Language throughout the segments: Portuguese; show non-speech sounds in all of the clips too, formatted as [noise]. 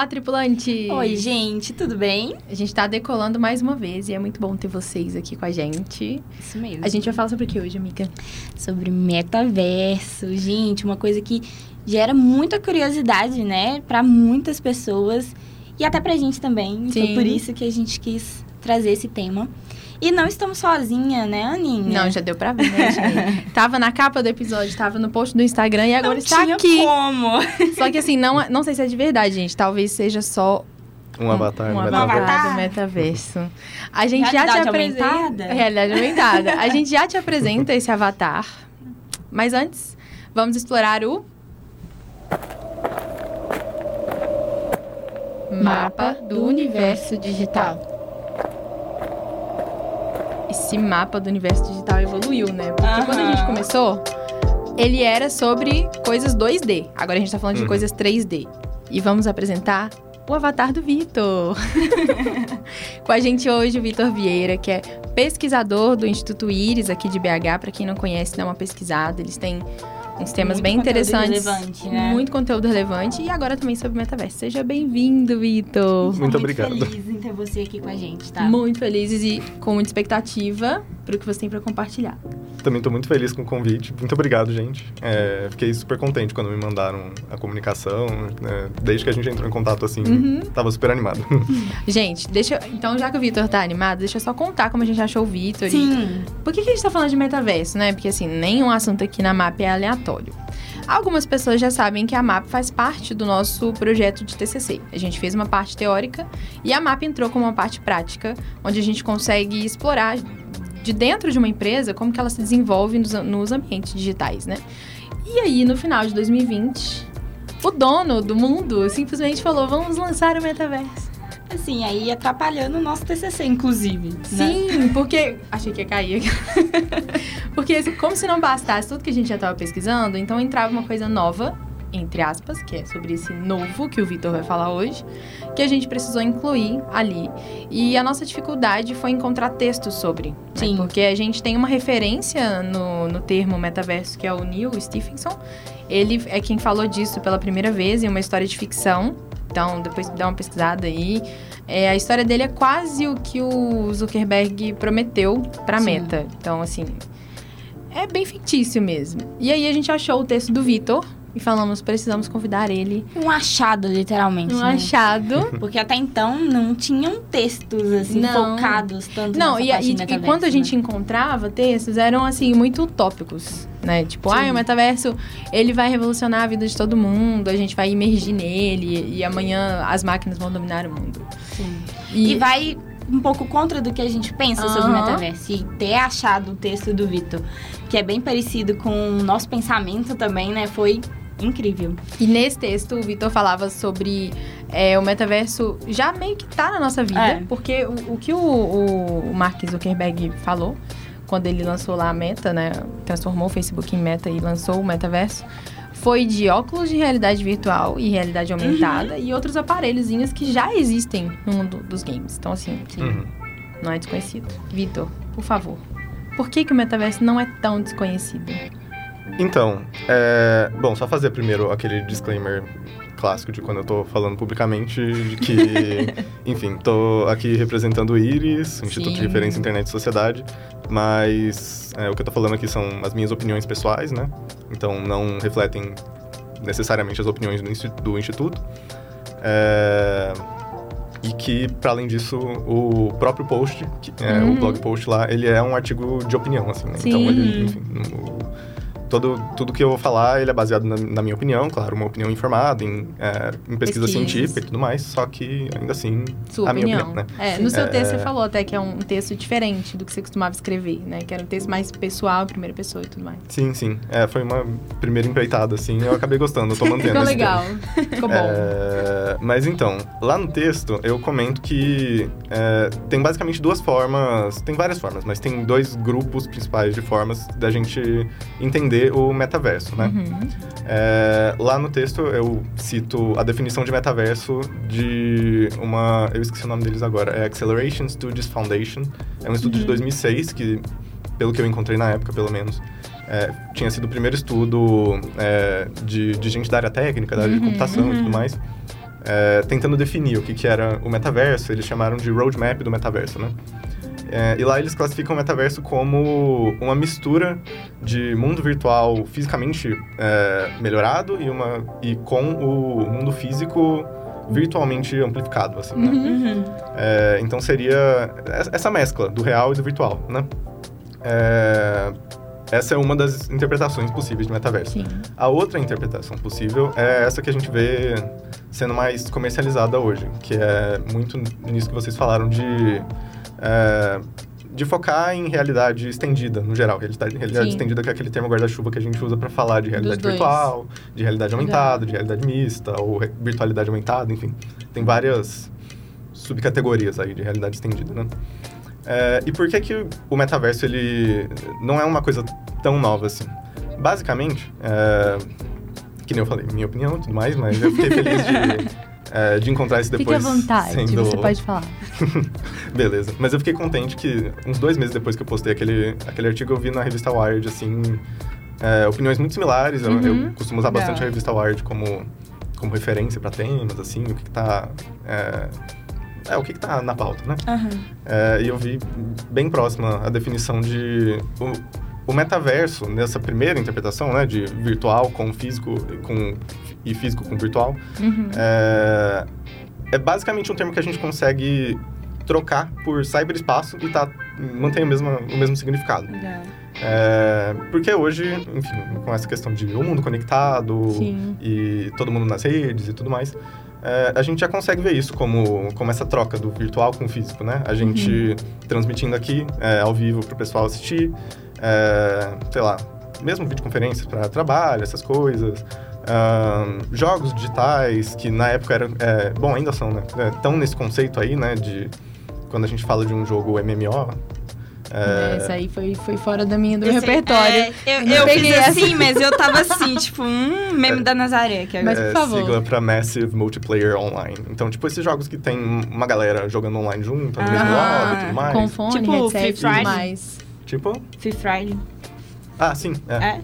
Olá, tripulante! Oi, gente, tudo bem? A gente tá decolando mais uma vez e é muito bom ter vocês aqui com a gente. Isso mesmo. A gente vai falar sobre o que hoje, amiga? Sobre metaverso. Gente, uma coisa que gera muita curiosidade, né, para muitas pessoas e até pra gente também. Sim. Foi por isso que a gente quis trazer esse tema. E não estamos sozinha, né, Aninha? Não, já deu pra ver, né, [laughs] gente? tava na capa do episódio, tava no post do Instagram e agora não está tinha aqui. como. Só que assim, não, não sei se é de verdade, gente. Talvez seja só Um avatar um avatar metaverso. do metaverso. A gente já te Realidade apresenta... aumentada? Realidade aumentada. A gente já te [laughs] apresenta esse avatar. Mas antes, vamos explorar o... Mapa do Universo Digital. Esse mapa do universo digital evoluiu, né? Porque Aham. quando a gente começou, ele era sobre coisas 2D. Agora a gente tá falando de Uhum. coisas 3D. E vamos apresentar o avatar do Vitor. [laughs] Com a gente hoje o Vitor Vieira, que é pesquisador do Instituto Íris aqui de BH. Para quem não conhece, dá uma pesquisada. Eles têm uns temas Muito bem interessantes. relevante, né? Muito conteúdo relevante. E agora também sobre metaverso. Seja bem-vindo, Vitor. Muito obrigado. feliz em ter você aqui com a gente, tá? Muito felizes e com muita expectativa para o que você tem para compartilhar. Também estou muito feliz com o convite. Muito obrigado, gente. É, fiquei super contente quando me mandaram a comunicação. né? Desde que a gente entrou em contato, assim, Uhum. tava super animado. [laughs] Gente, deixa. eu- Então, já que o Vitor tá animado, deixa eu só contar como a gente achou o Vitor. e- Sim. Por que, que a gente tá falando de metaverso, né? Porque, assim, nenhum assunto aqui na MAP é aleatório. Algumas pessoas já sabem que a MAP faz parte do nosso projeto de TCC. A gente fez uma parte teórica e a MAP entrou como uma parte prática, onde a gente consegue explorar de dentro de uma empresa como que ela se desenvolve nos, nos ambientes digitais, né? E aí, no final de 2020, o dono do mundo simplesmente falou: vamos lançar o metaverso. Assim, aí atrapalhando o nosso TCC, inclusive. né? Sim, porque. [laughs] Achei que ia cair [laughs] porque, como se não bastasse tudo que a gente já estava pesquisando, então entrava uma coisa nova, entre aspas, que é sobre esse novo que o Vitor vai falar hoje, que a gente precisou incluir ali. E a nossa dificuldade foi encontrar textos sobre. né? Sim. Porque a gente tem uma referência no, no termo metaverso, que é o Neil Stephenson. Ele é quem falou disso pela primeira vez em uma história de ficção. Então, depois dá uma pesquisada aí. É, a história dele é quase o que o Zuckerberg prometeu pra Sim. Meta. Então, assim, é bem fictício mesmo. E aí a gente achou o texto do Vitor e falamos, precisamos convidar ele. Um achado, literalmente. Um né? achado. Porque até então não tinham textos assim Não. focados tanto Não, e, e, e quando a né? gente encontrava textos, eram assim, muito utópicos, né? Tipo, Sim. ah, o metaverso, ele vai revolucionar a vida de todo mundo, a gente vai imergir nele, e amanhã as máquinas vão dominar o mundo. Sim. E, E vai um pouco contra do que a gente pensa sobre o metaverso. E ter achado o texto do Vitor, que é bem parecido com o nosso pensamento também, né? Foi incrível. e nesse texto, o Vitor falava sobre é, o metaverso já meio que tá na nossa vida, É. porque o, o que o, o, Mark Zuckerberg falou quando ele lançou lá a Meta, né? Transformou o Facebook em Meta e lançou o metaverso. Foi de óculos de realidade virtual e realidade aumentada e outros aparelhozinhos que já existem no mundo dos games. Então, assim, Uhum. não é desconhecido. Vitor, por favor, por que, que o metaverso não é tão desconhecido? Então, é, bom, só fazer primeiro aquele disclaimer clássico de quando eu tô falando publicamente de que, [laughs] enfim, tô aqui representando o IRIS, o Instituto de. Referência Internet e Sociedade, mas é, o que eu tô falando aqui são as minhas opiniões pessoais, né? Então não refletem necessariamente as opiniões do, do Instituto. É, e que, para além disso, o próprio post, que é, Uhum. o blog post lá, ele é um artigo de opinião, assim, né? Então, ele, enfim, o- todo, tudo que eu vou falar, ele é baseado na, na minha opinião, claro, uma opinião informada, em, é, em pesquisa científica e tudo mais, só que, ainda assim, Sua a minha opinião. opinião, né? É, no seu É, texto é. você falou até que é um texto diferente do que você costumava escrever, né? Que era um texto mais pessoal, primeira pessoa e tudo mais. Sim, sim. É, foi uma primeira empreitada, assim, eu acabei gostando, eu tô mantendo [laughs] Ficou legal. Ficou bom. É, mas então, lá no texto eu comento que é, tem basicamente duas formas, tem várias formas, mas tem dois grupos principais de formas da gente entender o metaverso, né? Uhum. É, lá no texto eu cito a definição de metaverso de uma. Eu esqueci o nome deles agora. É Acceleration Studies Foundation. É um estudo de 2006 que, pelo que eu encontrei na época, pelo menos, é, tinha sido o primeiro estudo é, de, de gente da área técnica, da área de Uhum, computação e uhum. tudo mais. é, tentando definir o que, que era o metaverso. Eles chamaram de roadmap do metaverso, né? É, e lá eles classificam o metaverso como uma mistura de mundo virtual fisicamente é, melhorado e, uma, e com o mundo físico virtualmente amplificado, assim, né? Uhum. É, então seria essa mescla do real e do virtual, né? É, essa é uma das interpretações possíveis de metaverso. Sim. A outra interpretação possível é essa que a gente vê sendo mais comercializada hoje, que é muito nisso que vocês falaram de é, de focar em realidade estendida, no geral. Realidade, realidade estendida que é aquele termo guarda-chuva que a gente usa para falar de realidade virtual, de realidade aumentada, de realidade mista, ou virtualidade aumentada, enfim. Tem várias subcategorias aí de realidade estendida, né? É, e por que que o metaverso, ele não é uma coisa tão nova assim? Basicamente, é, que nem eu falei, minha opinião e tudo mais, mas eu fiquei feliz de, [laughs] é, de encontrar isso Fique depois. à vontade, sendo... você pode falar. [laughs] Beleza. Mas eu fiquei contente que uns dois meses depois que eu postei aquele, aquele artigo, eu vi na revista Wired, assim, é, opiniões muito similares. Eu- Eu, Uhum. costumo usar bastante a revista Wired como, como referência para temas, assim, o que, que tá. É, é, o que, que tá na pauta, né? É, e eu vi bem próxima a definição de. O, o metaverso, nessa primeira interpretação, né, de virtual com físico com, e físico com virtual, Uhum. é, é basicamente um termo que a gente consegue trocar por cyberespaço e tá, mantém o mesmo, o mesmo significado. Legal. É, porque hoje, enfim, com essa questão de o mundo conectado Sim. e todo mundo nas redes e tudo mais, é, a gente já consegue ver isso como, como essa troca do virtual com o físico, né? A gente transmitindo aqui é, ao vivo para o pessoal assistir, é, sei lá, mesmo videoconferências para trabalho, essas coisas. Jogos digitais que na época eram, é, bom, ainda são, né? Estão nesse conceito aí, né? De quando a gente fala de um jogo MMO. É, Essa aí foi, foi fora da minha, do Esse- repertório. é, eu eu peguei fiz essa. assim, mas eu tava [laughs] assim, tipo, hum, meme da Nazaré. Que Mas, agora... por favor. É, sigla para Massive Multiplayer Online. Então, tipo, esses jogos que tem uma galera jogando online junto, no mesmo Ah, lobby e tudo mais. Com fone, Tipo, headset Free e tudo mais. Tipo? Fifth Friday. Ah, sim. É. É?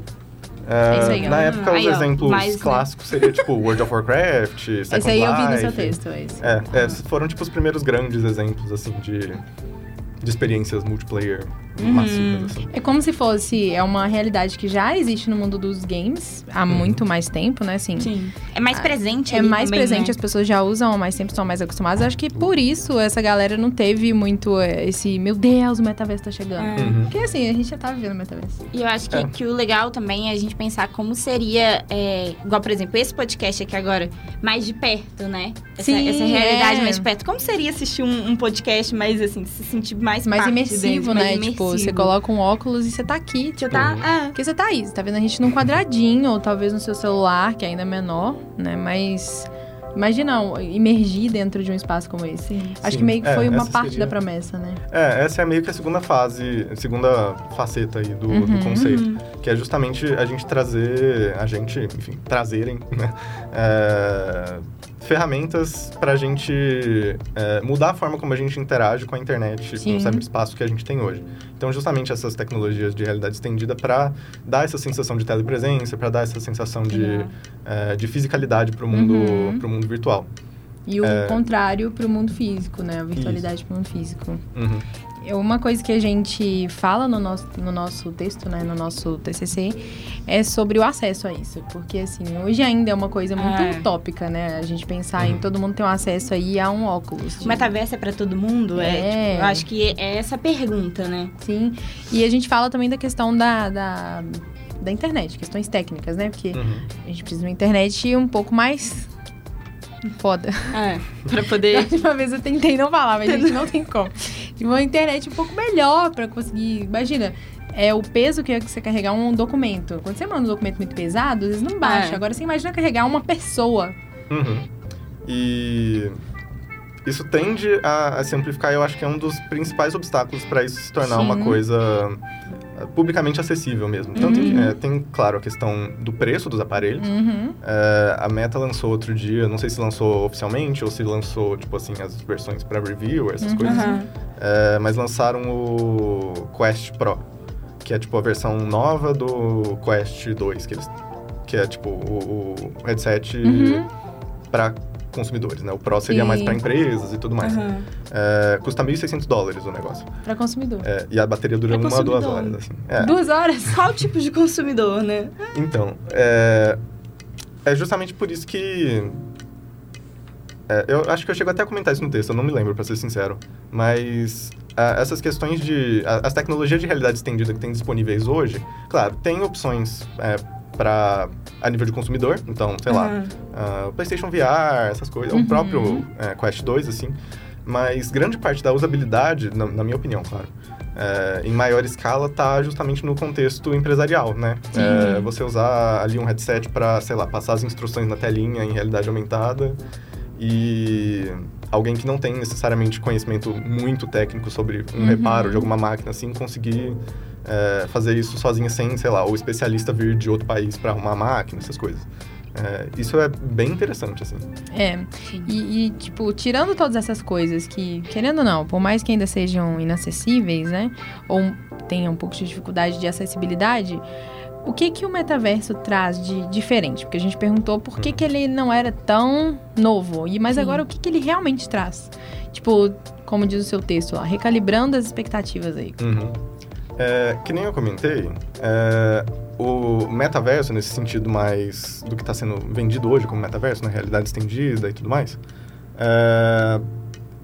É, É isso aí, na época, Aí, os ó, exemplos mais, né? clássicos seria, tipo, World of Warcraft, [laughs] Second Esse aí eu vi no seu Life. texto, esse. É, é, foram, tipo, os primeiros grandes exemplos, assim, de, de experiências multiplayer Uhum. assim. É como se fosse, é uma realidade que já existe no mundo dos games há Uhum. muito mais tempo, né? Assim, Sim. É mais Ah, presente É ali mais também, presente, né? as pessoas já usam há mais tempo, estão mais acostumadas. Acho que por isso essa galera não teve muito é, esse, meu Deus, o metaverso tá chegando. É. Uhum. Porque assim, a gente já tá vivendo o metaverso. E eu acho que, É. que o legal também é a gente pensar como seria, é, igual, por exemplo, esse podcast aqui agora, mais de perto, né? Essa, Sim, essa realidade é. mais de perto. Como seria assistir um, um podcast mais, assim, se sentir mais Mais parte imersivo, dele, né? mais Tipo. Você coloca um óculos e você tá aqui. Você tá... Uhum. Ah, Porque você tá aí, você tá vendo a gente num quadradinho, ou talvez no seu celular, que ainda é menor, né? Mas imagina imergir dentro de um espaço como esse. Acho Sim. que meio que É, foi uma essa parte seria- da promessa, né? É, essa é meio que a segunda fase, a segunda faceta aí do, do Uhum. conceito. Que é justamente a gente trazer, a gente, enfim, trazerem, né? é, ferramentas pra gente é, mudar a forma como a gente interage com a internet, com Sim. o cyberespaço que a gente tem hoje. Então, justamente essas tecnologias de realidade estendida para dar essa sensação de telepresença, para dar essa sensação de, é, de fisicalidade para o mundo, Uhum. mundo virtual. E o É. contrário pro mundo físico, né? A virtualidade pro mundo físico. Uhum. É Uma coisa que a gente fala no nosso, no nosso texto, né, no nosso TCC, é sobre o acesso a isso. Porque, assim, hoje ainda é uma coisa muito É. utópica, né? A gente pensar em Uhum. todo mundo ter um acesso aí a um óculos. o metaverso é pra todo mundo? É. É. tipo, eu acho que é essa a pergunta, né? Sim. E a gente fala também da questão da, da, da internet, questões técnicas, né? Porque Uhum. a gente precisa de uma internet um pouco mais foda. É, pra [laughs] Da poder... última vez eu tentei não falar, mas a gente não tem como. De uma internet um pouco melhor pra conseguir. Imagina. É o peso que é que você carregar um documento. Quando você manda um documento muito pesado, às vezes não baixa. É. Agora você imagina carregar uma pessoa. Uhum. E isso tende a, a se amplificar, eu acho que é um dos principais obstáculos para isso se tornar uma Sim. coisa eh, publicamente acessível mesmo. Então tem, Uhum. eh, tem, claro, a questão do preço dos aparelhos. Uhum. Eh, a Meta lançou outro dia, não sei se lançou oficialmente ou se lançou, tipo assim, as versões para review, essas Uhum. coisas. Eh, mas lançaram o Quest Pro, que é tipo a versão nova do Quest 2, que, eles, que é tipo o, o headset Uhum. para consumidores, né? O Pro seria Sim. mais para empresas e tudo mais. Aham. É, custa 1.600 dólares o negócio. Pra consumidor. É, e a bateria dura Pra uma, duas consumidor. horas, assim. É. Duas horas? [laughs] Qual tipo de consumidor, né? Então, é, é justamente por isso que. é, eu acho que eu chego até a comentar isso no texto, eu não me lembro, pra ser sincero. Mas essas questões de. as tecnologias de realidade estendida que tem disponíveis hoje, claro, tem opções é, para a nível de consumidor, então, sei lá, Aham. ah, o PlayStation VR, essas coisas, Uhum. o próprio é, Quest 2, assim. Mas grande parte da usabilidade, na, na minha opinião, claro, é, em maior escala, tá justamente no contexto empresarial, né? É, você usar ali um headset para, sei lá, passar as instruções na telinha em realidade aumentada e alguém que não tem necessariamente conhecimento muito técnico sobre um Uhum. reparo de alguma máquina, assim, conseguir é, fazer isso sozinha sem, sei lá, o especialista vir de outro país para arrumar a máquina, essas coisas. É, isso é bem interessante, assim. É. E, e, tipo, tirando todas essas coisas que, querendo ou não, por mais que ainda sejam inacessíveis, né? Ou tenham um pouco de dificuldade de acessibilidade, o que que o metaverso traz de diferente? Porque a gente perguntou por que, que ele não era tão novo. E mas Sim. agora o que, que ele realmente traz? Tipo, como diz o seu texto lá, recalibrando as expectativas aí. Uhum. É, que nem eu comentei, é, o metaverso, nesse sentido mais do que está sendo vendido hoje como metaverso, na realidade estendida e tudo mais, é,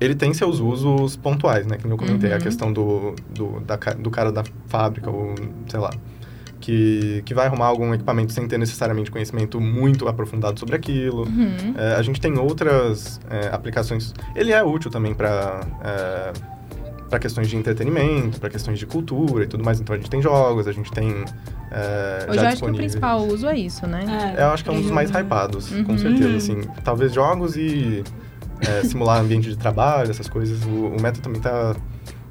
ele tem seus usos pontuais, né? Que nem eu comentei, Uhum. a questão do, do, da do cara da fábrica, ou sei lá, que, que vai arrumar algum equipamento sem ter necessariamente conhecimento muito aprofundado sobre aquilo. Uhum. É, a gente tem outras é, aplicações. Ele é útil também para para questões de entretenimento, para questões de cultura e tudo mais. Então a gente tem jogos, a gente tem é, Hoje já eu acho que o principal uso é isso, né? Eu acho que é um dos mais hypados, com Uhum. certeza. Assim, talvez jogos e é, simular ambiente de trabalho, essas coisas. O, o meta também tá,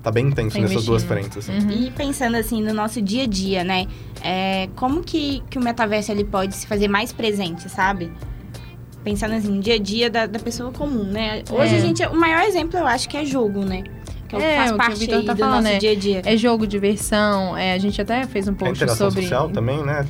tá bem intenso Tá nessas duas frentes. Assim. Uhum. E pensando assim no nosso dia a dia, né? É, como que, que o metaverso ele pode se fazer mais presente, sabe? Pensando assim, no dia a dia da, da pessoa comum, né? Hoje É. a gente, o maior exemplo eu acho que é jogo, né? Que É, faz o que o parte tá do falando, nosso é. dia a dia. É jogo, diversão. É, a gente até fez um A post interação sobre. social também, né?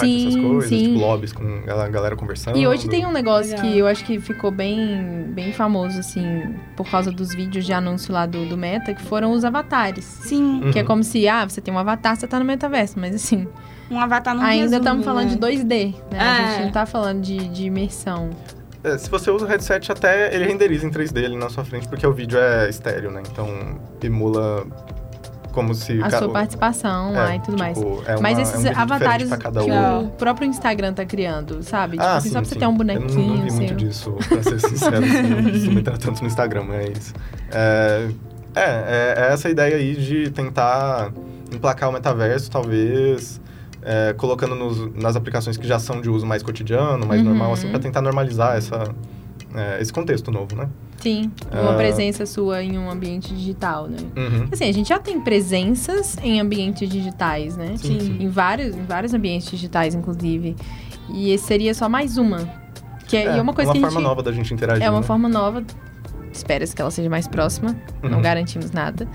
Sim, essas coisas, sim. tipo, lobbies com a galera conversando. E hoje tem um negócio Legal. que eu acho que ficou bem, bem famoso, assim, por causa dos vídeos de anúncio lá do, do Meta, que foram os avatares. Sim, Uhum. Que é como se, ah, você tem um avatar, você tá no metaverso. Mas assim, um avatar não ainda estamos falando né? de 2D, né? A É. gente não tá falando de, de imersão. É, se você usa o headset, até ele renderiza em 3D ali na sua frente, porque o vídeo é estéreo, né? Então, emula como se... A ca- sua participação lá e tudo mais. tipo, É uma, Mas é um esses avatares que um. o próprio Instagram tá criando, sabe? Tipo Ah, assim, sim, só pra você sim. ter um Eu bonequinho não, não vi seu. muito disso, pra ser sincero, assim, eu não entrar [laughs] tanto no Instagram, mas... É, é, é, é essa ideia aí de tentar emplacar o metaverso, talvez... é, colocando nos- nas aplicações que já são de uso mais cotidiano, mais Uhum. normal, assim, pra tentar normalizar essa, é, esse contexto novo, né? Sim, uma Ah. presença sua em um ambiente digital, né? Uhum. Assim, a gente já tem presenças em ambientes digitais, né? Sim, sim. Em vários, em vários ambientes digitais, inclusive. E esse seria só mais uma. Que é, é uma coisa que a forma gente... nova da gente interagir, É uma né? forma nova. Espera-se que ela seja mais próxima. Não Uhum. garantimos nada.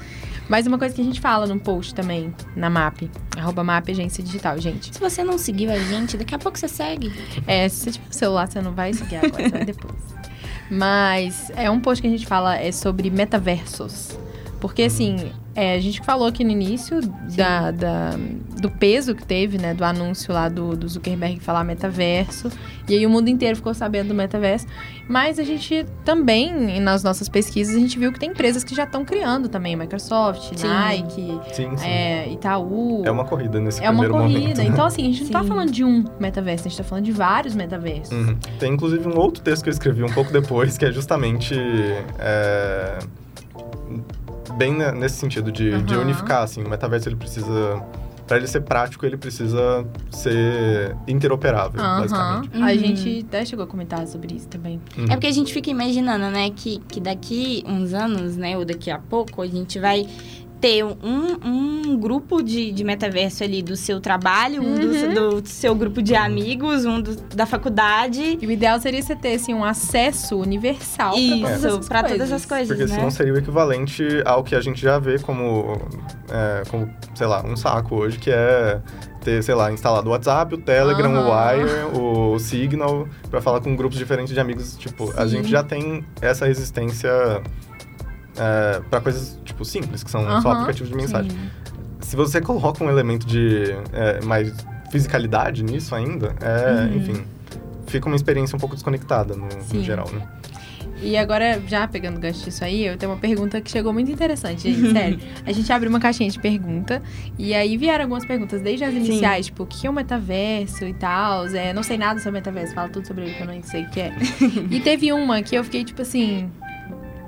Mas uma coisa que a gente fala num post também, na MAP. Arroba MAP Agência Digital, gente. Se você não seguiu a gente, daqui a pouco você segue. É, se você tiver o celular, você não vai seguir agora, você vai depois. [laughs] Mas é um post que a gente fala é sobre metaversos. Porque, assim, é, a gente falou aqui no início da, da- do peso que teve, né? Do anúncio lá do, do Zuckerberg falar metaverso. E aí o mundo inteiro ficou sabendo do metaverso. Mas a gente também, nas nossas pesquisas, a gente viu que tem empresas que já estão criando também. Microsoft, Sim. Nike, Sim, sim. é, Itaú. É uma corrida nesse É uma primeiro corrida. momento. né? Então, assim, a gente não tá Sim. falando de um metaverso, a gente tá falando de vários metaversos. Uhum. Tem inclusive um outro texto que eu escrevi um pouco depois, que é justamente é, bem ne- nesse sentido de, de Aham. unificar, assim, o metaverso ele precisa, para ele ser prático, ele precisa ser interoperável, Aham. basicamente. A Uhum. gente até chegou a comentar sobre isso também. Uhum. É porque a gente fica imaginando, né, que, que daqui uns anos, né, ou daqui a pouco, a gente vai ter um, um grupo de, de metaverso ali do seu trabalho, um do, do seu grupo de amigos, um do- da faculdade. E o ideal seria você ter, assim, um acesso universal pra todas Isso, essas pra coisas. todas as coisas, Porque né? senão seria o equivalente ao que a gente já vê como, é, como sei lá, um saco hoje, que é ter, sei lá, instalado o WhatsApp, o Telegram, o Aham. Wire, o Signal, pra falar com grupos diferentes de amigos. Tipo, a Sim. gente já tem essa resistência é, para coisas, tipo, simples, que são só Aham. aplicativos de mensagem. Sim. Se você coloca um elemento de é, mais fisicalidade nisso ainda, é, Uhum. enfim, fica uma experiência um pouco desconectada no, Sim. no geral, né? E agora, já pegando o gancho disso aí, eu tenho uma pergunta que chegou muito interessante, gente. Sério. [laughs] A gente abriu uma caixinha de pergunta e aí vieram algumas perguntas, desde as iniciais, tipo, o que é o metaverso e tal. É, não sei nada sobre metaverso, fala tudo sobre ele que eu não sei o que é. [laughs] e teve uma que eu fiquei, tipo assim.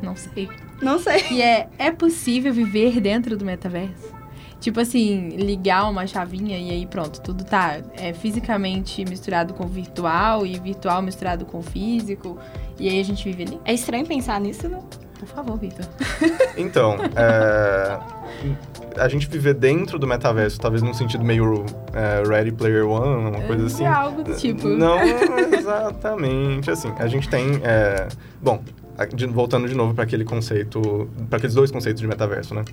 Não sei. Não sei. Que é: é possível viver dentro do metaverso? Tipo assim, ligar uma chavinha e aí pronto, tudo tá é, fisicamente misturado com virtual e virtual misturado com físico. E aí a gente vive ali? É estranho pensar nisso, né? Por favor, Vitor. [laughs] Então, é, a gente viver dentro do metaverso, talvez num sentido meio é, Ready Player One, uma coisa assim. É algo do tipo. Não exatamente assim. A gente tem. é, bom, voltando de novo para aquele conceito. para aqueles dois conceitos de metaverso, né?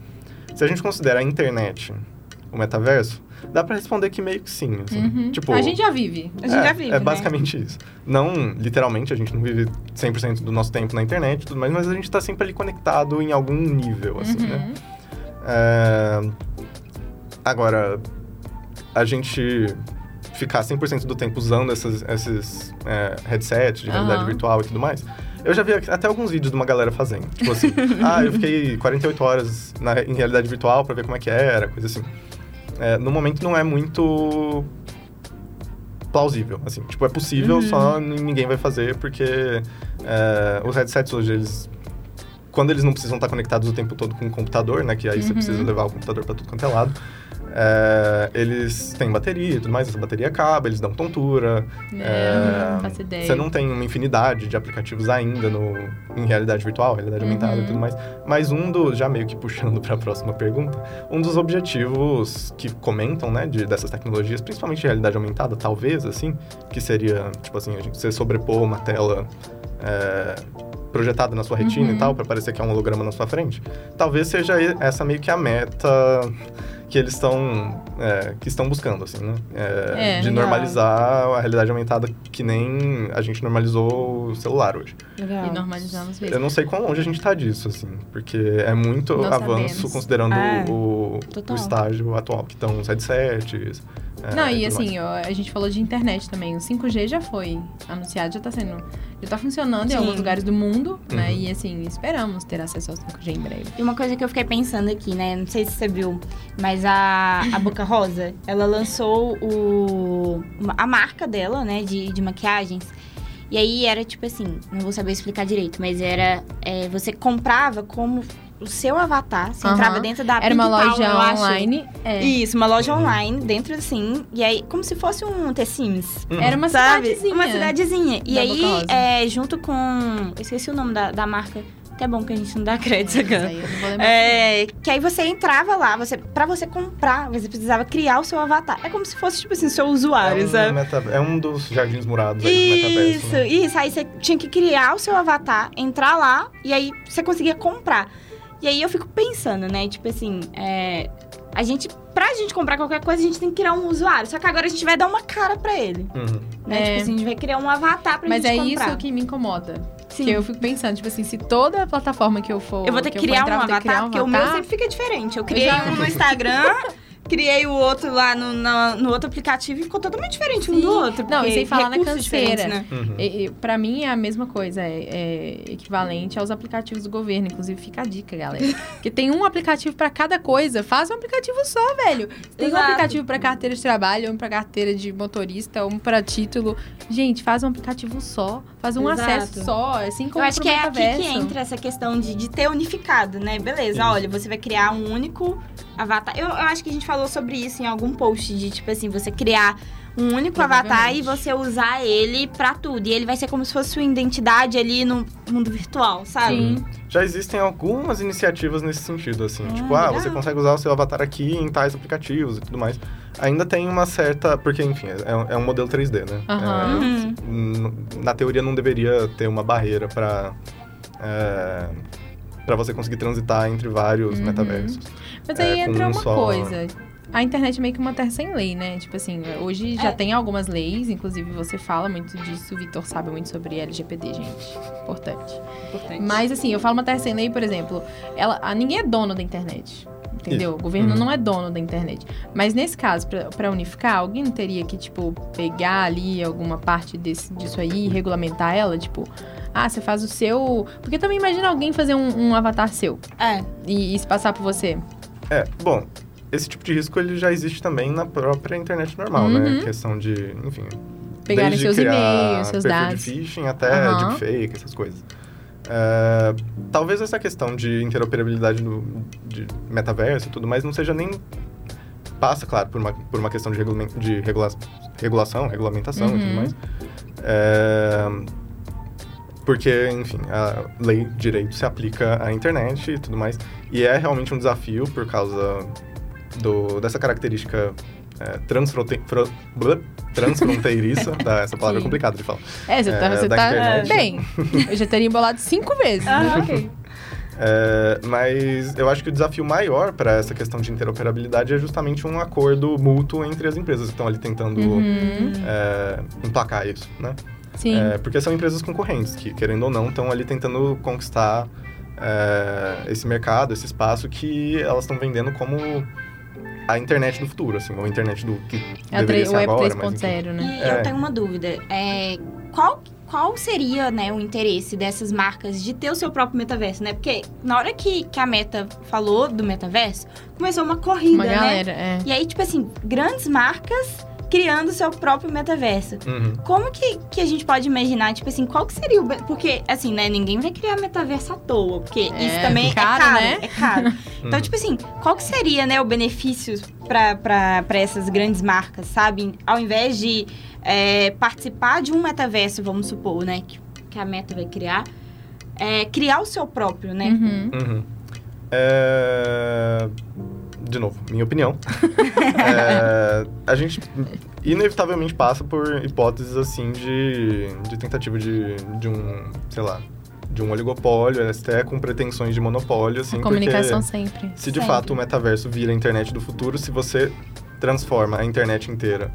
Se a gente considera a internet o metaverso, dá para responder que meio que sim. assim. Uhum. Tipo, a gente já vive. A gente é, já vive, É né? basicamente isso. Não, literalmente, a gente não vive 100% do nosso tempo na internet e tudo mais, mas a gente tá sempre ali conectado em algum nível, assim, Uhum. né? É, Agora, a gente ficar 100% do tempo usando essas, esses é, headsets de realidade Aham. virtual e tudo mais. Eu já vi até alguns vídeos de uma galera fazendo. Tipo assim, [laughs] ah, eu fiquei 48 horas na, em realidade virtual pra ver como é que era, coisa assim. É, no momento não é muito plausível, assim. Tipo, é possível, Uhum. só ninguém vai fazer porque é, os headsets hoje, eles... Quando eles não precisam estar conectados o tempo todo com o computador, né? Que aí você Uhum. precisa levar o computador pra tudo quanto é lado. É, eles têm bateria e tudo mais, essa bateria acaba, eles dão tontura. É, faço ideia. Você não tem uma infinidade de aplicativos ainda no, em realidade virtual, realidade aumentada Uhum. e tudo mais. Mas um dos, já meio que puxando [laughs] para a próxima pergunta, um dos objetivos que comentam, né, de, dessas tecnologias, principalmente de realidade aumentada, talvez, assim, que seria, tipo assim, a gente, você sobrepor uma tela é, projetada na sua retina Uhum. e tal, para parecer que é um holograma na sua frente, talvez seja essa meio que a meta que eles estão é, que estão buscando assim né É, É, de legal. normalizar a realidade aumentada que nem a gente normalizou o celular hoje Legal. E normalizamos eu mesmo. não sei quão longe a gente tá disso assim porque é muito Não avanço sabemos. considerando É, o, o estágio atual que estão os headsets é, Não, e assim, ó, a gente falou de internet também. O 5G já foi anunciado, já tá sendo. Já tá funcionando em Sim. alguns lugares do mundo, né? Uhum. E assim, esperamos ter acesso ao 5G em breve. E uma coisa que eu fiquei pensando aqui, né? Não sei se você viu, mas a, a Boca Rosa, ela lançou o, a marca dela, né? De, de maquiagens. E aí era tipo assim, não vou saber explicar direito, mas era. é, você comprava como o seu avatar, você entrava dentro da Era uma loja acho. online. É. Isso, uma loja online, dentro assim. E aí, como se fosse um The-Sims. Uhum. Era uma sabe? cidadezinha. Uma cidadezinha. E da aí, é, junto com. Eu esqueci o nome da, da marca. Até bom que a gente não dá crédito agora. É, que aí você entrava lá, você, pra você comprar, você precisava criar o seu avatar. É como se fosse, tipo assim, seu usuário, é, um sabe? meta- é um dos jardins murados aí do metaverso Isso, né? isso. Aí você tinha que criar o seu avatar, entrar lá e aí você conseguia comprar. E aí eu fico pensando, né? Tipo assim, é, a gente, pra gente comprar qualquer coisa, a gente tem que criar um usuário. Só que agora a gente vai dar uma cara pra ele. Uhum. Né? É. Tipo assim, a gente vai criar um avatar pra Mas gente é comprar. isso que me incomoda. Sim. Que eu fico pensando, tipo assim, se toda plataforma que eu for. Eu vou ter que eu criar entrar, um vou ter que avatar, criar um porque o meu avatar. sempre fica diferente. Eu criei já- um no [laughs] Instagram, criei o outro lá no, na- no outro aplicativo e ficou totalmente diferente um Sim. do outro. Não, e sem falar na canseira. né? Uhum. E, e, pra mim é a mesma coisa, é, é equivalente aos aplicativos do governo. Inclusive, fica a dica, galera. [laughs] Porque tem um aplicativo pra cada coisa. Faz um aplicativo só, velho. Tem um Exato. aplicativo pra carteira de trabalho, um pra carteira de motorista, um pra título. Gente, faz um aplicativo só. Faz um Exato. acesso só. Assim como Eu acho que é aqui que entra essa questão de, de ter unificado, né? Beleza, Isso. olha, você vai criar um único avatar. Eu, eu acho que a gente falou sobre isso em algum post, de tipo assim, você criar um único avatar e você usar ele pra tudo. E ele vai ser como se fosse sua identidade ali no mundo virtual, sabe? Sim. Já existem algumas iniciativas nesse sentido, assim. Ah, tipo, ah, legal. você consegue usar o seu avatar aqui em tais aplicativos e tudo mais. Ainda tem uma certa. Porque, enfim, é, é um modelo 3D, né? Aham. Uhum. É, na teoria não deveria ter uma barreira pra. É, pra você conseguir transitar entre vários Uhum. metaversos. Mas É, aí com entra um uma só- coisa. a internet é meio que uma terra sem lei, né? Tipo assim, hoje já É. tem algumas leis, inclusive você fala muito disso, o Vitor sabe muito sobre LGPD, gente. Importante. Importante. Mas assim, eu falo uma terra sem lei, por exemplo, ela, a, ninguém é dono da internet. Entendeu? O governo Uhum. não é dono da internet. Mas nesse caso, pra, pra unificar, alguém não teria que, tipo, pegar ali alguma parte desse, disso aí e regulamentar ela? Tipo, ah, você faz o seu. Porque também imagina alguém fazer um, um avatar seu É, e, e se passar por você. É, bom, esse tipo de risco ele já existe também na própria internet normal, Uhum. né? Questão de, enfim, Pegarem seus e-mails, seus dados. de phishing até Aham. deepfake, essas coisas. É, talvez essa questão de interoperabilidade do, de metaverso e tudo mais não seja nem... Passa, claro, por uma, por uma questão de, regulamen- de regula- regulação, regulamentação e tudo Uhum. mais. É, porque, enfim, a lei de direito se aplica à internet e tudo mais. E é realmente um desafio por causa do, dessa característica é, transfronte, fro- blá, transfronteiriça. tá, [laughs] essa palavra é Sim. complicada de falar. É, você É, tá, você da tá internet. bem. Eu já teria embolado cinco vezes. Ah, ok. É, mas eu acho que o desafio maior para essa questão de interoperabilidade é justamente um acordo mútuo entre as empresas que estão ali tentando Uhum. é, emplacar isso, né? Sim. É, porque são empresas concorrentes que, querendo ou não, estão ali tentando conquistar é, esse mercado, esse espaço que elas estão vendendo como a internet do futuro, assim, ou a internet do que É a deveria ser Web agora, mas enfim. 3.0, né? E É. eu tenho uma dúvida. É, qual, qual seria né, o interesse dessas marcas de ter o seu próprio metaverso, né? Porque na hora que, que a Meta falou do metaverso, começou uma corrida, Uma né? galera, é. E aí, tipo assim, grandes marcas criando o seu próprio metaverso. Uhum. Como que, que a gente pode imaginar, tipo assim, qual que seria o... Porque, assim, né, ninguém vai criar metaverso à toa, porque É, isso também caro, é caro, né? é caro. [laughs] Então, Uhum. tipo assim, qual que seria, né, o benefício pra essas grandes marcas, sabe? Ao invés de é, participar de um metaverso, vamos supor, né, que, que a Meta vai criar, é, criar o seu próprio, né? Uhum. Uhum. É, De novo, minha opinião. [laughs] É, A gente inevitavelmente passa por hipóteses assim de, de tentativa de, de um, sei lá, de um oligopólio, até com pretensões de monopólio, assim, A comunicação sempre. se de Sempre. fato o metaverso vira a internet do futuro, se você transforma a internet inteira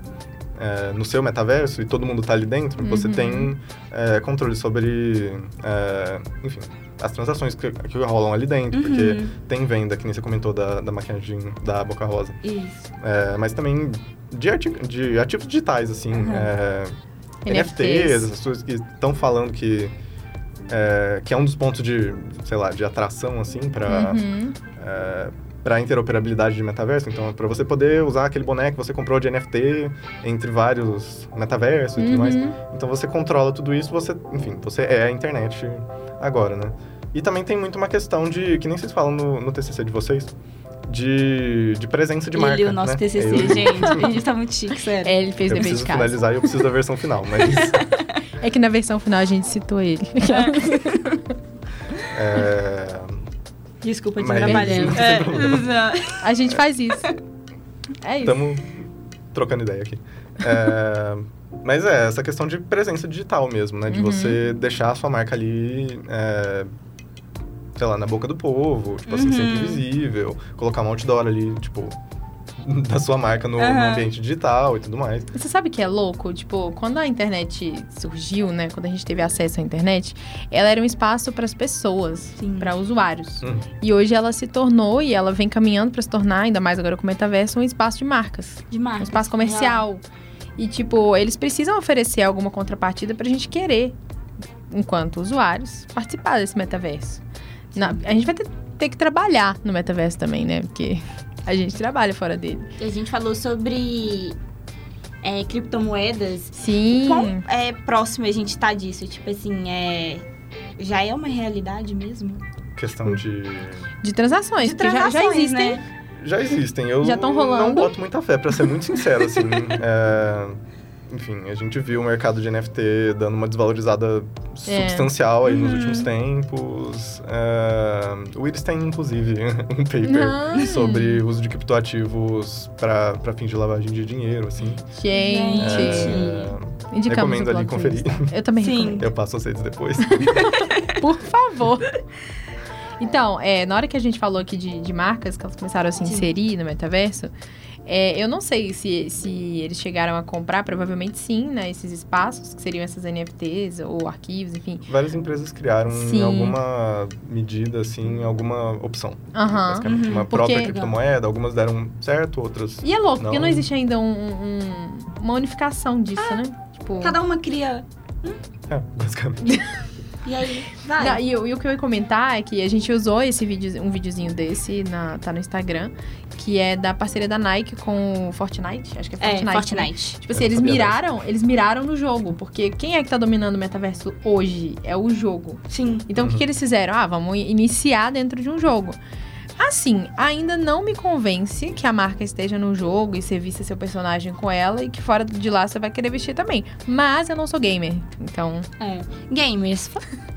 é, no seu metaverso e todo mundo tá ali dentro, você Uhum. tem é, controle sobre, é, enfim, as transações que, que rolam ali dentro, porque Uhum. tem venda, que nem você comentou da, da maquiagem da Boca Rosa. Isso. É, mas também de, arti de ativos digitais, assim, Uhum. é, NFTs. NFTs, essas coisas que estão falando que é, que é um dos pontos de, sei lá, de atração, assim, para Uhum. para interoperabilidade de metaverso. Então, para você poder usar aquele boneco que você comprou de NFT entre vários metaversos e tudo mais. Uhum. Então, você controla tudo isso, você, enfim, você é a internet agora, né? E também tem muito uma questão de, que nem vocês falam no, no TCC de vocês, de, de presença de Ele marca, e o nosso né? TCC, Eu- gente. [laughs] A gente tá muito chique, sério. É, ele fez Eu dever preciso de casa. finalizar e eu preciso da versão final, mas [laughs] É que na versão final a gente citou ele. [laughs] é, Desculpa te Mas- atrapalhando. Sem É, a gente faz isso. É isso. Estamos trocando ideia aqui. É, mas é, essa questão de presença digital mesmo, né? De Uhum. você deixar a sua marca ali, é, sei lá, na boca do povo, tipo assim, Uhum. sempre visível. Colocar um outdoor ali, tipo, [laughs] da sua marca no, no Aham. ambiente digital e tudo mais. Você sabe que é louco? Tipo, quando a internet surgiu, né? Quando a gente teve acesso à internet, ela era um espaço para as pessoas, para usuários. Uhum. E hoje ela se tornou, e ela vem caminhando para se tornar, ainda mais agora com o metaverso, um espaço de marcas. De Um marca. espaço comercial. E, tipo, eles precisam oferecer alguma contrapartida pra gente querer, enquanto usuários, participar desse metaverso. Na- a gente vai ter, ter que trabalhar no metaverso também, né? Porque a gente trabalha fora dele. A gente falou sobre é, criptomoedas. Sim. Quão é, próximo a gente tá disso? Tipo assim, é... Já é uma realidade mesmo? Questão de. De transações, De porque já- já, transações, existem. né? Já existem. Eu Já tão não rolando? boto muita fé, pra ser muito sincero, assim. [laughs] É, Enfim, a gente viu o mercado de NFT dando uma desvalorizada É. substancial aí nos Uhum. últimos tempos. É, O Iris tem, inclusive, [laughs] um paper Não. sobre o uso de criptoativos para fins de lavagem de dinheiro, assim. Gente. É, Indicamos recomendo ali conferir. Eu também Sim. recomendo. Eu passo vocês depois. [laughs] Por favor. Então, é, na hora que a gente falou aqui de, de marcas que elas começaram a se Sim. inserir no metaverso, É, eu não sei se, se eles chegaram a comprar, provavelmente sim, né? Esses espaços, que seriam essas NFTs ou arquivos, enfim. Várias empresas criaram Sim. em alguma medida, assim, alguma opção. Aham. Basicamente, Uhum. uma Porque- própria criptomoeda, algumas deram certo, outras... E é louco, porque Não. não existe ainda um- um- uma unificação disso, né? Tipo. Cada uma cria. É, basicamente. [laughs] E aí, vai. Não, e, o- e o que eu ia comentar é que a gente usou esse vídeo, um videozinho desse, na, tá no Instagram, que é da parceria da Nike com o Fortnite. Acho que é é, Fortnite. né? Fortnite. Tipo assim, eles miraram, eles miraram no jogo, porque quem é que tá dominando o metaverso hoje? É o jogo. Sim. Então o que, Uhum. que eles fizeram? Ah, vamos iniciar dentro de um jogo. Assim, ainda não me convence que a marca esteja no jogo e você vista seu personagem com ela e que fora de lá você vai querer vestir também. Mas eu não sou gamer, então. É. Gamers,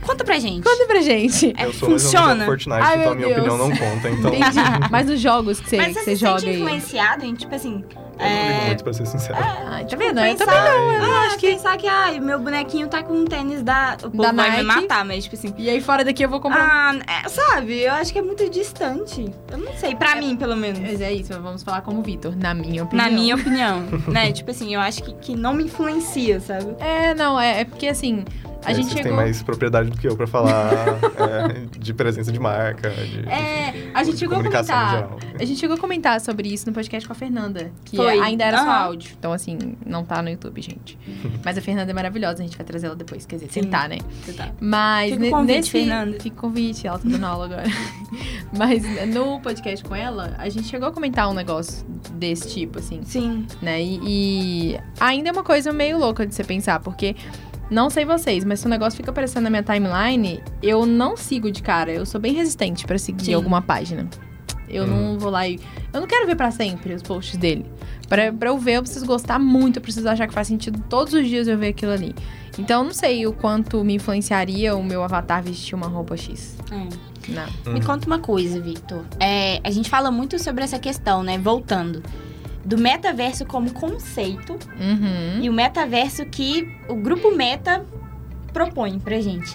conta pra gente. Conta pra gente. É, eu sou funciona? Fortnite, Ai, então a minha opinião Deus. não conta. Então, Entendi. [laughs] Mas os jogos que você, Mas que você você se joga sente aí. influenciado em, tipo assim... eu não ligo é, muito, pra ser sincero. Ai, tá vendo? Eu pensar- também não. Eu ah, acho que. pensar que, ai, meu bonequinho tá com um tênis da... O povo Da vai Nike. me matar, mas, tipo assim... E aí fora daqui eu vou comprar. Ah, é, sabe? Eu acho que é muito distante. Eu não sei, pra mim, pelo menos. Mas é isso, vamos falar como o Vitor, na minha opinião. Na minha opinião, [laughs] né? Tipo assim, eu acho que, que não me influencia, sabe? É, não, é, é porque assim, a É, gente vocês chegou. têm mais propriedade do que eu pra falar [laughs] é, de presença de marca, de, É, a gente de chegou a comunicação comentar. A gente chegou a comentar sobre isso no podcast com a Fernanda, que Foi. ainda era só Aham. áudio. Então, assim, não tá no YouTube, gente. [laughs] Mas a Fernanda é maravilhosa, a gente vai trazer ela depois, quer dizer, Sim. tentar, né? Você tá. Mas Fica convite, nesse Fernanda. Fica o convite, ela tá dando aula agora. [laughs] Mas no podcast com ela, a gente chegou a comentar um negócio desse tipo, assim, Sim. né? E, e ainda é uma coisa meio louca de você pensar, porque não sei vocês, mas se o negócio fica aparecendo na minha timeline, eu não sigo de cara. Eu sou bem resistente pra seguir Sim. alguma página. Eu não vou lá e. Eu não quero ver pra sempre os posts dele. Pra, pra eu ver, eu preciso gostar muito, eu preciso achar que faz sentido todos os dias eu ver aquilo ali. Então, eu não sei o quanto me influenciaria o meu avatar vestir uma roupa X. É. Não. Me conta uma coisa, Victor. É, a gente fala muito sobre essa questão, né? Voltando. Do metaverso como conceito Uhum. e o metaverso que o grupo Meta propõe pra gente.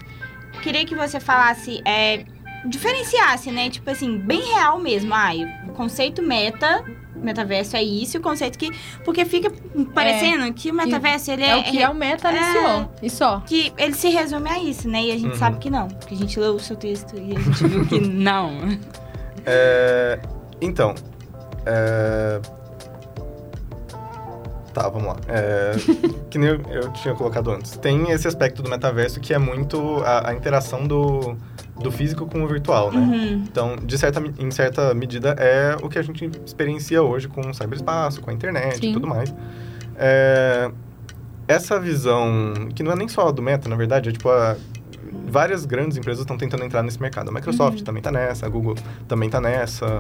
Queria que você falasse, é, diferenciasse, né? Tipo assim, bem real mesmo. Ah, o conceito meta, metaverso é isso, e o conceito que. Porque fica parecendo que o metaverso ele é. É o que é o meta anunciou. E só. que ele se resume a isso, né? E a gente Uhum. sabe que não. Porque a gente leu o seu texto e a gente viu que [laughs] não. É, então, é, Tá, vamos lá. É, [laughs] que nem eu, eu tinha colocado antes. Tem esse aspecto do metaverso que é muito a, a interação do, do físico com o virtual, né? Uhum. Então, de certa, em certa medida, é o que a gente experiencia hoje com o cyberespaço, com a internet Sim. e tudo mais. É, essa visão, que não é nem só do Meta, na verdade, é tipo a, várias grandes empresas estão tentando entrar nesse mercado. A Microsoft também está nessa, a Google também está nessa,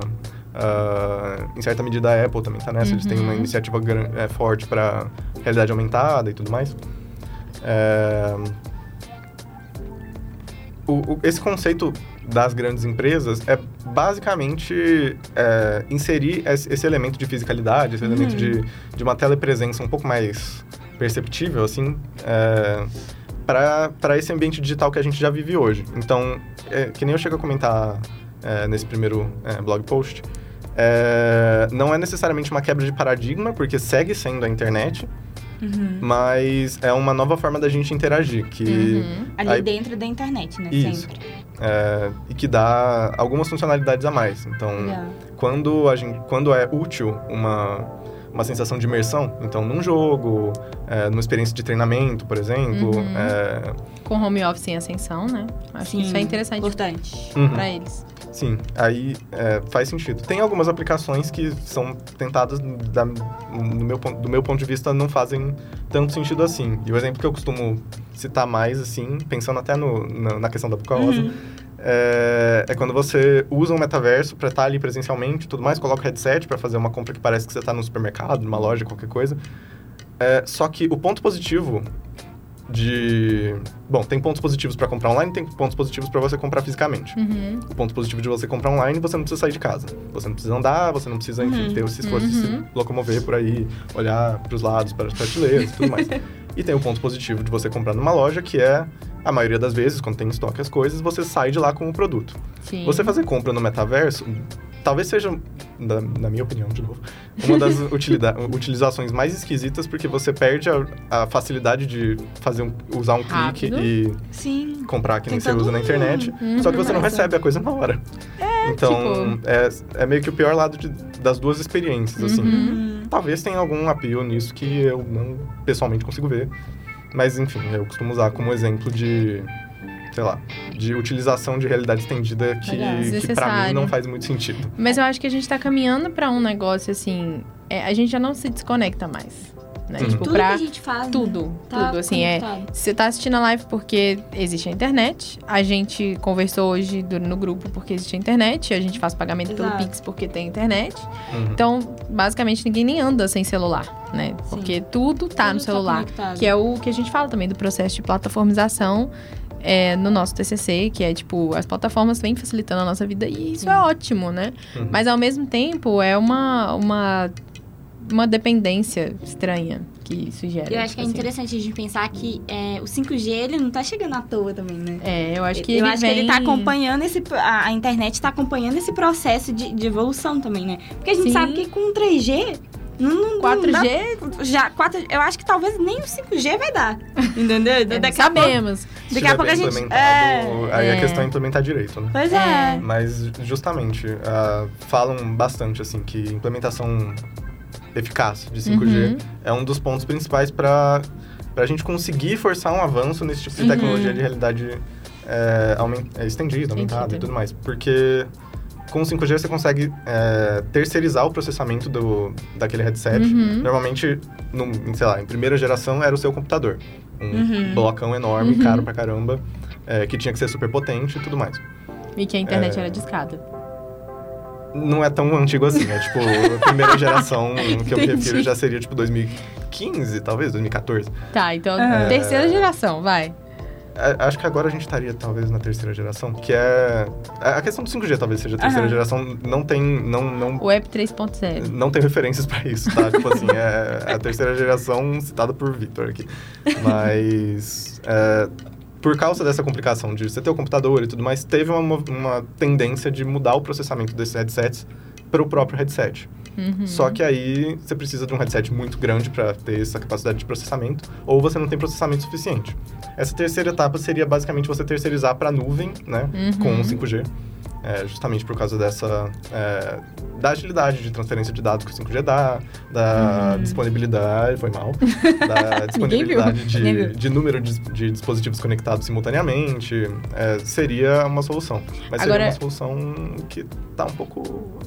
ah, em certa medida a Apple também está nessa. Eles têm uma Uhum. iniciativa é, forte para realidade aumentada e tudo mais. É, o- o- esse conceito das grandes empresas é basicamente é, inserir esse, esse elemento de fisicalidade, esse elemento de, de uma telepresença um pouco mais perceptível, assim, é, para esse ambiente digital que a gente já vive hoje. Então, é, que nem eu chego a comentar é, nesse primeiro é, blog post, é, não é necessariamente uma quebra de paradigma, porque segue sendo a internet, Uhum. mas é uma nova forma da gente interagir, que... Uhum. Ali Aí- dentro da internet, né? Isso. Sempre. é, e que dá algumas funcionalidades a mais. Então, Legal. quando, a gente, quando é útil uma, uma sensação de imersão, então num jogo, é, numa experiência de treinamento, por exemplo, Uhum. é, Com home office em ascensão, né? Acho que Sim, isso é interessante Importante. uhum, pra eles. sim, aí é, faz sentido. Tem algumas aplicações que são tentadas, da- no meu, do meu ponto de vista, não fazem tanto sentido assim. E o exemplo que eu costumo citar mais, assim, pensando até no, na, na questão da Boca Rosa, Uhum. É, é quando você usa um metaverso pra estar ali presencialmente e tudo mais, coloca o headset pra fazer uma compra que parece que você tá no supermercado, numa loja, qualquer coisa. É, só que o ponto positivo de... Bom, tem pontos positivos pra comprar online, tem pontos positivos pra você comprar fisicamente. Uhum. O ponto positivo de você comprar online, você não precisa sair de casa. Você não precisa andar, você não precisa, enfim, Uhum. ter esse esforço de se Uhum. locomover por aí, olhar pros lados, para as prateleiras e tudo mais. [laughs] e tem o ponto positivo de você comprar numa loja, que é, a maioria das vezes, quando tem em estoque as coisas, você sai de lá com o produto. Sim. Você fazer compra no metaverso, talvez seja da, na minha opinião, de novo, uma das [laughs] utilizações mais esquisitas porque você perde a, a facilidade de fazer um, usar um Rápido. clique e Sim. comprar que nem você usa na internet. Uhum. Só que você não Exato. recebe a coisa na hora. então, tipo- é, é meio que o pior lado de- das duas experiências, assim. Uhum. Hum. Talvez tenha algum apio nisso que eu não pessoalmente consigo ver. Mas, enfim, eu costumo usar como exemplo de, sei lá, de utilização de realidade estendida que, Legal. que pra mim não faz muito sentido. Mas eu acho que a gente tá caminhando pra um negócio assim. é, a gente já não se desconecta mais. Né? Uhum. Tipo, Tudo pra que a gente faz. né? tudo. Tá tudo. Assim, é. Você tá assistindo a live porque existe a internet. A gente conversou hoje no grupo porque existe a internet. A gente faz pagamento pelo Exato. Pix porque tem internet. Uhum. Então, basicamente, ninguém nem anda sem celular, né? Porque tudo tá Tudo no celular. conectado. que é o que a gente fala também do processo de plataformização é, no nosso TCC, que é tipo, as plataformas vêm facilitando a nossa vida e isso é ótimo, né? Uhum. Mas ao mesmo tempo é uma, uma, uma dependência estranha que isso gera. Eu acho que é tipo assim. interessante a gente pensar que é, o 5G ele não tá chegando à toa também, né? É, eu acho que eu ele acho vem... que ele tá acompanhando esse. A, a internet tá acompanhando esse processo de, de evolução também, né? Porque a gente Sim. sabe que com 3G. Não, não, não dá- 4G, já 4, eu acho que talvez nem o 5G vai dar. Entendeu? é, Daqui a pouco- sabemos. Se Daqui a pouco a gente. É, Aí É. a questão é implementar direito, né? pois É. é. Mas, justamente, ah, falam bastante, assim, que implementação eficaz de 5G Uhum. é um dos pontos principais para a gente conseguir forçar um avanço nesse tipo de Uhum. tecnologia de realidade é, aumen- é, estendida, aumentada e tudo mais. Porque com o 5G você consegue é, terceirizar o processamento do, daquele headset. Uhum. Normalmente, em, sei lá, em primeira geração era o seu computador. Um Uhum. blocão enorme, Uhum. caro pra caramba, que tinha que ser super potente e tudo mais. E que a internet era discada. Não é tão antigo assim, é tipo, [laughs] a primeira geração que eu me refiro já seria tipo 2015, talvez, 2014. Tá, então, Aham. terceira geração, vai. A- Acho que agora a gente estaria talvez na terceira geração, que é a questão do 5G talvez seja a terceira Aham. geração, não tem não não Web 3.0. não tem referências pra isso, tá? tipo assim, é a terceira geração citada por Victor aqui. [laughs] Mas é, por causa dessa complicação de você ter o computador e tudo mais, teve uma, uma tendência de mudar o processamento desses headsets para o próprio headset. Uhum. Só que aí você precisa de um headset muito grande para ter essa capacidade de processamento, ou você não tem processamento suficiente. Essa terceira etapa seria basicamente você terceirizar para a nuvem, né, Uhum. com o 5G, é, justamente por causa dessa é, da agilidade de transferência de dados que o 5G dá, da Uhum. disponibilidade, foi mal, da [laughs] disponibilidade de, de número de, de dispositivos conectados simultaneamente, é, seria uma solução. Mas Agora- seria uma solução que tá um pouco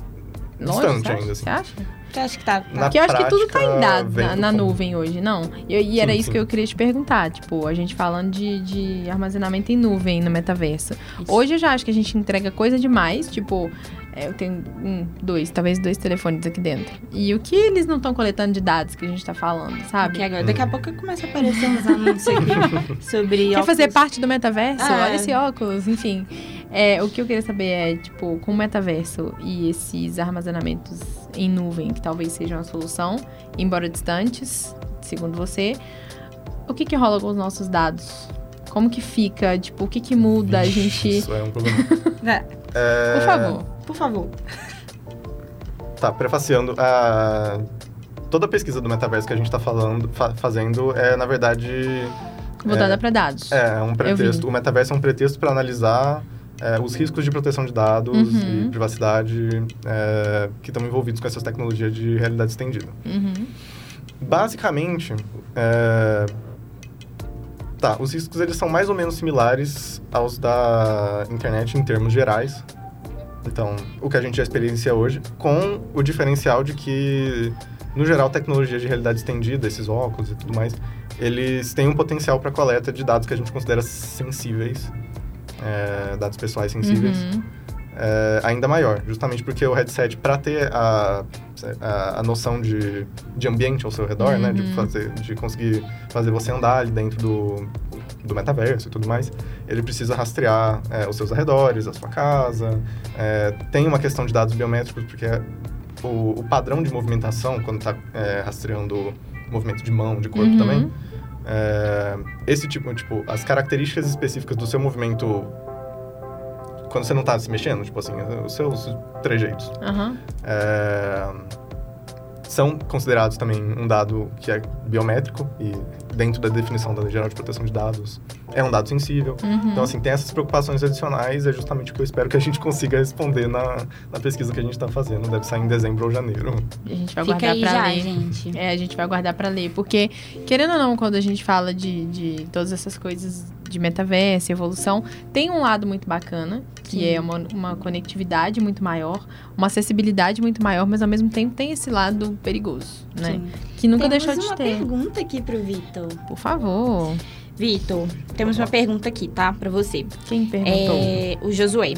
distante você acha? ainda, assim. Você acha? Eu acho que tá. tá. Na Porque eu acho que tudo tá em dados na, na nuvem hoje, não? E, e era Sim, isso sim. que eu queria te perguntar. Tipo, a gente falando de, de armazenamento em nuvem no metaverso. Isso. Hoje eu já acho que a gente entrega coisa demais. Tipo, é, eu tenho um, dois, talvez dois telefones aqui dentro. E o que eles não estão coletando de dados que a gente tá falando, sabe? Porque agora, daqui a pouco começa a aparecer uns anúncios aqui [laughs] sobre. Quer fazer óculos. parte do metaverso? Ah. Olha esse óculos, enfim. É, o que eu queria saber é, tipo, com o metaverso e esses armazenamentos em nuvem, que talvez sejam a solução, embora distantes, segundo você, o que que rola com os nossos dados? Como que fica? Tipo, o que que muda? A gente... Isso é um problema. [laughs] É, Por favor. Por favor. Tá, prefaciando. A... Toda a pesquisa do metaverso que a gente tá falando, fa- fazendo é, na verdade, Voltada É. pra dados. é um pretexto. O metaverso é um pretexto para analisar é, os riscos de proteção de dados Uhum. e privacidade é, que estão envolvidos com essas tecnologias de realidade estendida. Uhum. Basicamente, é, tá, os riscos eles são mais ou menos similares aos da internet em termos gerais. Então, o que a gente já experiencia hoje, com o diferencial de que, no geral, tecnologia de realidade estendida, esses óculos e tudo mais, eles têm um potencial para coleta de dados que a gente considera sensíveis, é, dados pessoais sensíveis Uhum. é, ainda maior, justamente porque o headset, para ter a, a, a noção de, de ambiente ao seu redor, né, de, Uhum. fazer, de conseguir fazer você andar ali dentro do, do metaverso e tudo mais, ele precisa rastrear é, os seus arredores, a sua casa. É, tem uma questão de dados biométricos, porque o, o padrão de movimentação, quando está rastreando movimento de mão, de corpo Uhum. também, é, esse tipo, tipo, as características específicas do seu movimento quando você não tá se mexendo, tipo assim, os seus trejeitos. Aham. É, são considerados também um dado que é biométrico e dentro da definição da Lei Geral de Proteção de Dados é um dado sensível. Uhum. Então, assim, tem essas preocupações adicionais, é justamente o que eu espero que a gente consiga responder na, na pesquisa que a gente está fazendo. Deve sair em dezembro ou janeiro. A gente vai Fica guardar já, ler. gente. É, a gente vai guardar pra ler. Porque, querendo ou não, quando a gente fala de, de todas essas coisas de metaverso, evolução, tem um lado muito bacana, que Sim. é uma, uma conectividade muito maior, uma acessibilidade muito maior, mas ao mesmo tempo tem esse lado perigoso, né? Sim. Que nunca temos deixou de uma ter. pergunta aqui pro Vitor. Por favor. Vitor, temos uma pergunta aqui, tá? Pra você. Quem perguntou? É, o Josué.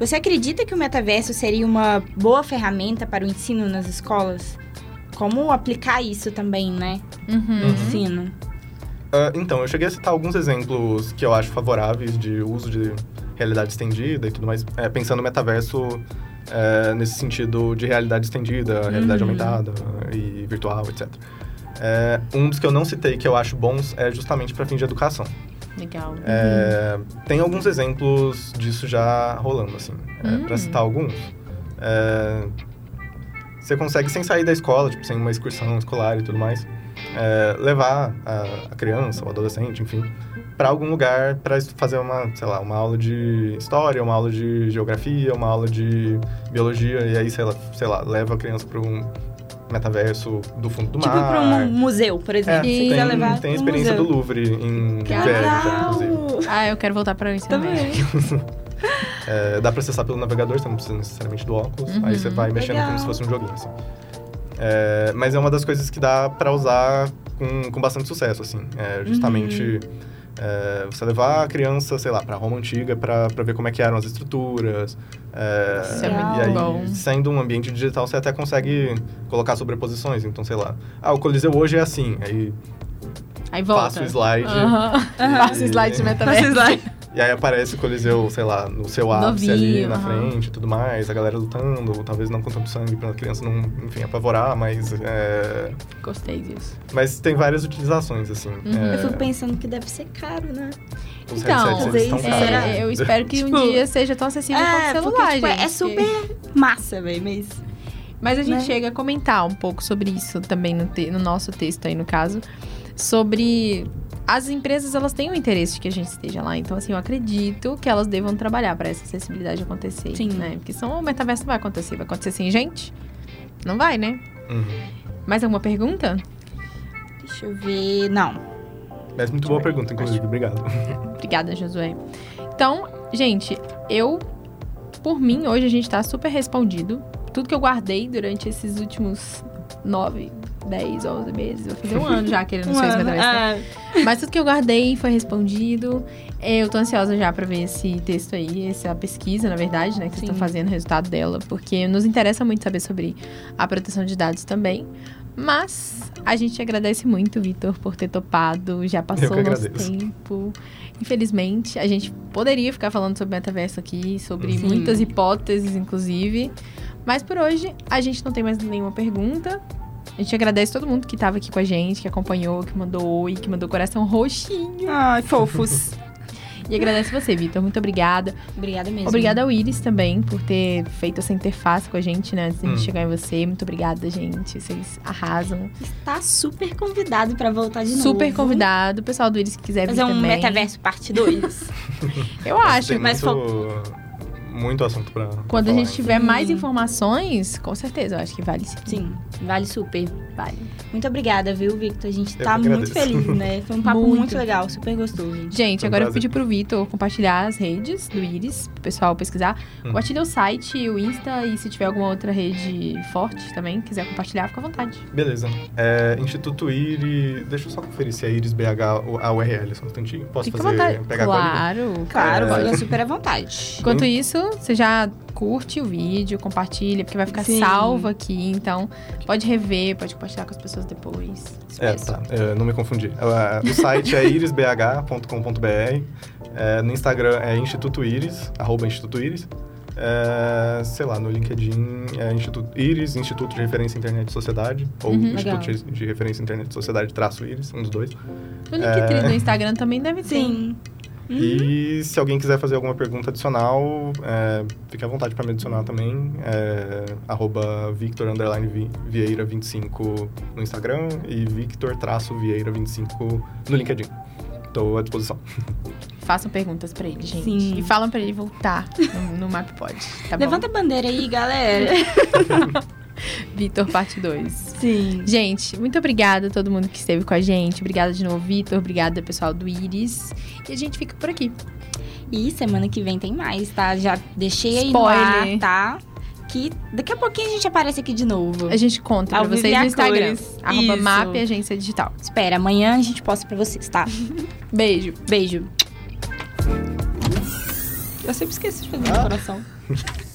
Você acredita que o metaverso seria uma boa ferramenta para o ensino nas escolas? Como aplicar isso também, né? Uhum. No ensino. Ah, então, eu cheguei a citar alguns exemplos que eu acho favoráveis de uso de realidade estendida e tudo mais, é, pensando no metaverso é, nesse sentido de realidade estendida, realidade Uhum. aumentada e virtual, etc. É, um dos que eu não citei que eu acho bons é justamente para fim de educação. Legal. É, Tem alguns exemplos disso já rolando, assim. Hum. Para citar alguns, é, você consegue, sem sair da escola, tipo, sem uma excursão escolar e tudo mais, é, levar a, a criança, o adolescente, enfim, para algum lugar para fazer uma, sei lá, uma aula de história, uma aula de geografia, uma aula de biologia, e aí, sei lá, sei lá leva a criança para um metaverso do fundo do Tipo mar. para um museu, por É, exemplo. Se tem, levar tem a um experiência museu. do Louvre em Velho, inclusive. Ah, eu quero voltar para o ensino. Também. [laughs] É, dá pra acessar pelo navegador, você não precisa necessariamente do óculos. Uhum. Aí você vai mexendo Legal. como se fosse um joguinho, assim. É, mas é uma das coisas que dá pra usar com, com bastante sucesso, assim. É, justamente Uhum. é, você levar a criança, sei lá, pra Roma Antiga pra, pra ver como é que eram as estruturas. É, Isso é muito e aí, bom. sendo um ambiente digital, você até consegue colocar sobreposições. Então, sei lá, ah, o Coliseu hoje é assim. Aí Aí volta. passa o slide. Aham. [laughs] Passa o slide de metaverso. E aí aparece o Coliseu, sei lá, no seu ápice Novinho, ali na aham. frente e tudo mais, a galera lutando, talvez não com tanto sangue pra criança não, enfim, apavorar, mas. é, Gostei disso. Mas tem várias utilizações, assim. Uhum. é, Eu fico pensando que deve ser caro, né? os Então, headsets eles estão é, eu espero que um Tipo, dia seja tão acessível quanto o É, celular, porque tipo, gente. é super massa, velho, mas... Mas a gente né? chega a comentar um pouco sobre isso também no, te- no nosso texto aí, no caso. Sobre as empresas, elas têm o interesse de que a gente esteja lá. Então, assim, eu acredito que elas devam trabalhar para essa acessibilidade acontecer. Sim. Né? Porque senão o metaverso não vai acontecer. Vai acontecer sem gente? Não vai, né? Uhum. Mais alguma pergunta? Deixa eu ver... Não. Mas muito boa pergunta, inclusive. Obrigado. [laughs] Obrigada, Josué. Então, gente, eu, por mim, hoje a gente tá super respondido. Tudo que eu guardei durante esses últimos nove, dez, onze meses. Vai fazer um ano já querendo [laughs] Um ser esse ano, metaverso. né? é. Mas tudo que eu guardei foi respondido. Eu tô ansiosa já pra ver esse texto aí, essa pesquisa, na verdade, né? Que vocês estão fazendo, o resultado dela. Porque nos interessa muito saber sobre a proteção de dados também. Mas a gente agradece muito, Vitor, por ter topado. Já passou que o nosso agradeço. tempo. Infelizmente, a gente poderia ficar falando sobre metaverso aqui, sobre Sim. muitas hipóteses, inclusive. Mas por hoje, a gente não tem mais nenhuma pergunta. A gente agradece todo mundo que estava aqui com a gente, que acompanhou, que mandou oi, que mandou coração roxinho. Ai, fofos. E agradece você, Vitor. Muito obrigada. Obrigada mesmo. Obrigada ao Iris também por ter feito essa interface com a gente, né? Antes de Hum. chegar em você. Muito obrigada, gente. Vocês arrasam. Está super convidado pra voltar de novo. Super convidado. O pessoal do Iris que quiser vir Fazer um também. metaverso parte 2. [laughs] [laughs] Eu acho. Mas muito, muito assunto pra. Quando pra a gente tiver Sim. mais informações, com certeza, eu acho que vale sim. Sim, vale super. Vale. Muito obrigada, viu, Victor? A gente Eu tá muito feliz, né? [laughs] Foi um papo Muito. muito, legal, super gostoso, gente. Gente, um agora eu prazer. pedi pro Vitor compartilhar as redes do Iris, pro pessoal pesquisar. Hum. Compartilha o site, o Insta e se tiver alguma outra rede forte também, quiser compartilhar, fica à vontade. Beleza. É, Instituto Iris. Deixa eu só conferir se é Iris BH ou a URL, só um instantinho. Posso fica à fazer. vontade. Pegar agora? claro. Claro, É. fica super à vontade. Enquanto isso, você já curte o vídeo, compartilha, porque vai ficar Sim. salvo aqui. Então, pode rever, pode compartilhar com as pessoas depois. É, tá. É, não me confundi. O site é [laughs] irisbh.com.br. É, no Instagram é Instituto Iris, arroba Instituto Iris. É, sei lá, no LinkedIn é Instituto Iris, Instituto de Referência Internet e Sociedade. Ou Uhum. Instituto de- de Referência Internet e Sociedade traço Iris, um dos dois. O Linktree É. do Instagram também deve ter. Sim. E se alguém quiser fazer alguma pergunta adicional, é, fique à vontade para me adicionar também. É, arroba Victor underline Vi- Vieira 25 no Instagram e Victor traço Vieira 25 no LinkedIn. Estou à disposição. [laughs] Façam perguntas pra ele, gente. Sim. E falam pra ele voltar no, no MapPod. Tá Levanta a bandeira aí, galera. [laughs] [laughs] Vitor, parte 2. Sim. Gente, muito obrigada a todo mundo que esteve com a gente. Obrigada de novo, Vitor. Obrigada, pessoal do Iris. E a gente fica por aqui. E semana que vem tem mais, tá? Já deixei aí no ar, tá? Que daqui a pouquinho a gente aparece aqui de novo. A gente conta Ao pra vocês no Instagram. Arroba. Map Agência Digital. Espera, amanhã a gente posta pra vocês, tá? [laughs] Beijo. Beijo. Eu sempre esqueço de fazer meu coração. [laughs]